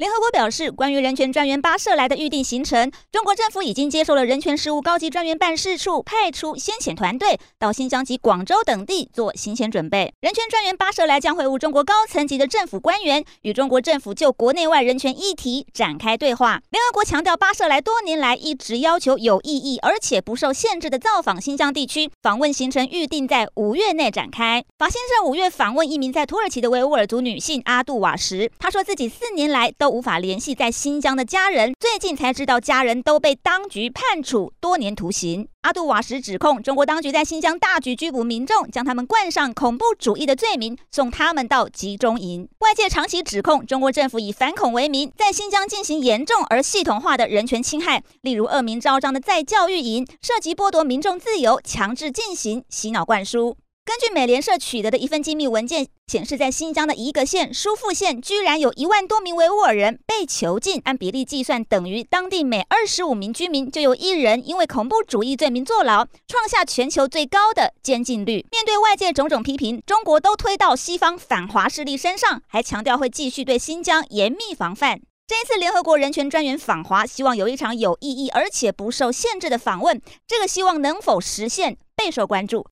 联合国表示，关于人权专员巴舍莱的预定行程，中国政府已经接受了人权事务高级专员办事处派出先遣团队到新疆及广州等地做行前准备。人权专员巴舍莱将会晤中国高层级的政府官员，与中国政府就国内外人权议题展开对话。联合国强调，巴舍莱多年来一直要求有意义而且不受限制的造访新疆地区，访问行程预定在五月内展开。法新社五月访问一名在土耳其的维吾尔族女性阿杜瓦什，她说自己四年来都无法联系在新疆的家人，最近才知道家人都被当局判处多年徒刑。阿杜瓦什指控中国当局在新疆大举拘捕民众，将他们冠上恐怖主义的罪名，送他们到集中营。外界长期指控中国政府以反恐为名，在新疆进行严重而系统化的人权侵害，例如恶名昭彰的再教育营，涉及剥夺民众自由、强制进行洗脑灌输。根据美联社取得的一份机密文件显示，在新疆的一个县疏附县，居然有一万多名维吾尔人被囚禁，按比例计算，等于当地每二十五名居民就有一人因为恐怖主义罪名坐牢，创下全球最高的监禁率。面对外界种种批评，中国都推到西方反华势力身上，还强调会继续对新疆严密防范。这一次联合国人权专员访华，希望有一场有意义而且不受限制的访问，这个希望能否实现备受关注。